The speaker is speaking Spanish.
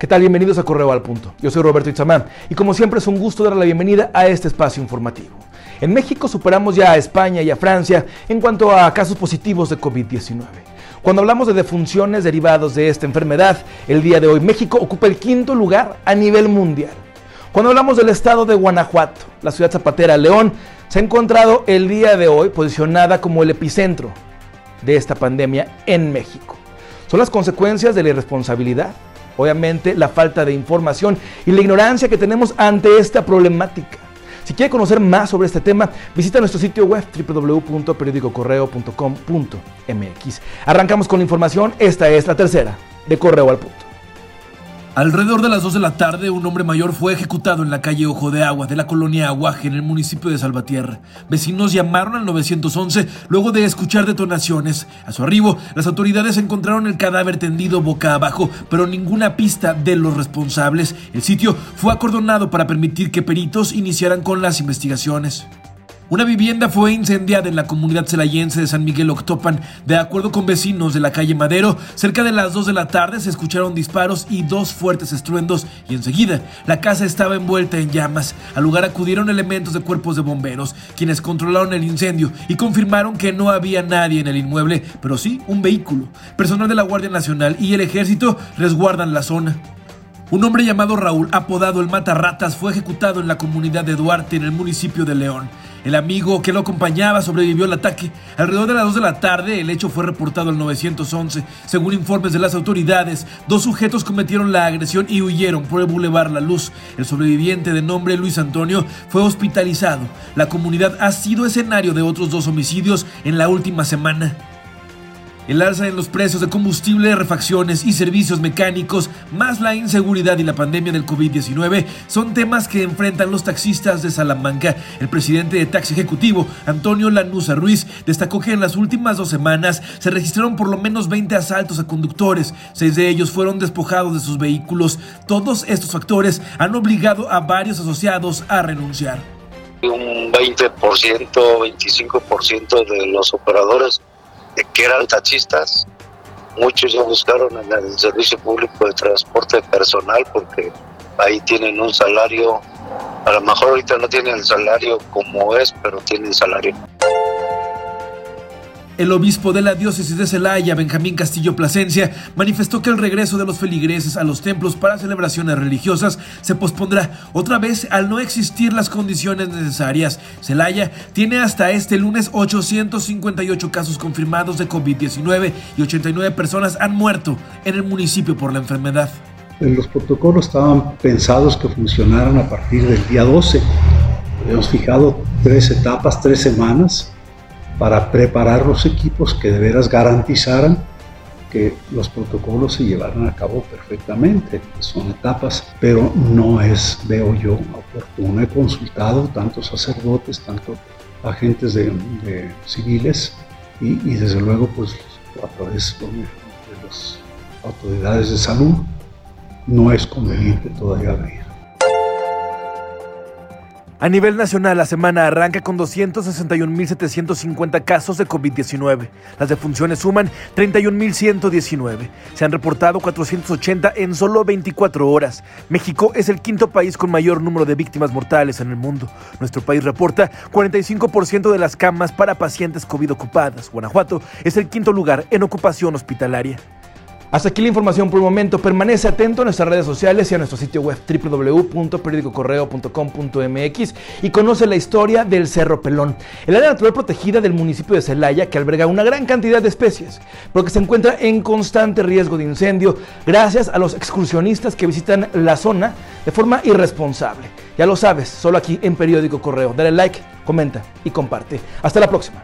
¿Qué tal? Bienvenidos a Correo al Punto. Yo soy Roberto Itzamán y como siempre es un gusto dar la bienvenida a este espacio informativo. En México superamos ya a España y a Francia en cuanto a casos positivos de COVID-19. Cuando hablamos de defunciones derivados de esta enfermedad, el día de hoy México ocupa el quinto lugar a nivel mundial. Cuando hablamos del estado de Guanajuato, la ciudad zapatera León se ha encontrado el día de hoy posicionada como el epicentro de esta pandemia en México. Son las consecuencias de la irresponsabilidad, obviamente la falta de información y la ignorancia que tenemos ante esta problemática. Si quiere conocer más sobre este tema, visita nuestro sitio web www.periodicocorreo.com.mx. Arrancamos con la información, esta es la tercera de Correo al Punto. Alrededor de las 2 de la tarde, un hombre mayor fue ejecutado en la calle Ojo de Agua de la colonia Aguaje, en el municipio de Salvatierra. Vecinos llamaron al 911 luego de escuchar detonaciones. A su arribo, las autoridades encontraron el cadáver tendido boca abajo, pero ninguna pista de los responsables. El sitio fue acordonado para permitir que peritos iniciaran con las investigaciones. Una vivienda fue incendiada en la comunidad celayense de San Miguel Octopan. De acuerdo con vecinos de la calle Madero, cerca de las 2 de la tarde se escucharon disparos y dos fuertes estruendos y enseguida la casa estaba envuelta en llamas. Al lugar acudieron elementos de cuerpos de bomberos, quienes controlaron el incendio y confirmaron que no había nadie en el inmueble, pero sí un vehículo. Personal de la Guardia Nacional y el ejército resguardan la zona. Un hombre llamado Raúl, apodado el Matarratas, fue ejecutado en la comunidad de Duarte, en el municipio de León. El amigo que lo acompañaba sobrevivió al ataque. Alrededor de las 2 de la tarde, el hecho fue reportado al 911. Según informes de las autoridades, dos sujetos cometieron la agresión y huyeron por el Boulevard La Luz. El sobreviviente de nombre Luis Antonio fue hospitalizado. La comunidad ha sido escenario de otros dos homicidios en la última semana. El alza en los precios de combustible, refacciones y servicios mecánicos, más la inseguridad y la pandemia del COVID-19, son temas que enfrentan los taxistas de Salamanca. El presidente de Taxi Ejecutivo, Antonio Lanusa Ruiz, destacó que en las últimas dos semanas se registraron por lo menos 20 asaltos a conductores. Seis de ellos fueron despojados de sus vehículos. Todos estos factores han obligado a varios asociados a renunciar. Un 20%, 25% de los operadores que eran taxistas. Muchos ya buscaron en el servicio público de transporte personal porque ahí tienen un salario, a lo mejor ahorita no tienen el salario como es, pero tienen salario. El obispo de la diócesis de Celaya, Benjamín Castillo Plasencia, manifestó que el regreso de los feligreses a los templos para celebraciones religiosas se pospondrá otra vez al no existir las condiciones necesarias. Celaya tiene hasta este lunes 858 casos confirmados de COVID-19 y 89 personas han muerto en el municipio por la enfermedad. Los protocolos estaban pensados que funcionaran a partir del día 12. Hemos fijado tres etapas, tres semanas para preparar los equipos que de veras garantizaran que los protocolos se llevaran a cabo perfectamente. Son etapas, pero no es, veo yo, oportuno. He consultado tanto sacerdotes, tanto agentes de, civiles y, y, desde luego pues a través de las autoridades de salud no es conveniente todavía abrir. A nivel nacional, la semana arranca con 261.750 casos de COVID-19. Las defunciones suman 31.119. Se han reportado 480 en solo 24 horas. México es el quinto país con mayor número de víctimas mortales en el mundo. Nuestro país reporta 45% de las camas para pacientes COVID ocupadas. Guanajuato es el quinto lugar en ocupación hospitalaria. Hasta aquí la información por el momento. Permanece atento a nuestras redes sociales y a nuestro sitio web www.periodicocorreo.com.mx y conoce la historia del Cerro Pelón, el área natural protegida del municipio de Celaya que alberga una gran cantidad de especies, pero que se encuentra en constante riesgo de incendio gracias a los excursionistas que visitan la zona de forma irresponsable. Ya lo sabes, solo aquí en Periódico Correo. Dale like, comenta y comparte. Hasta la próxima.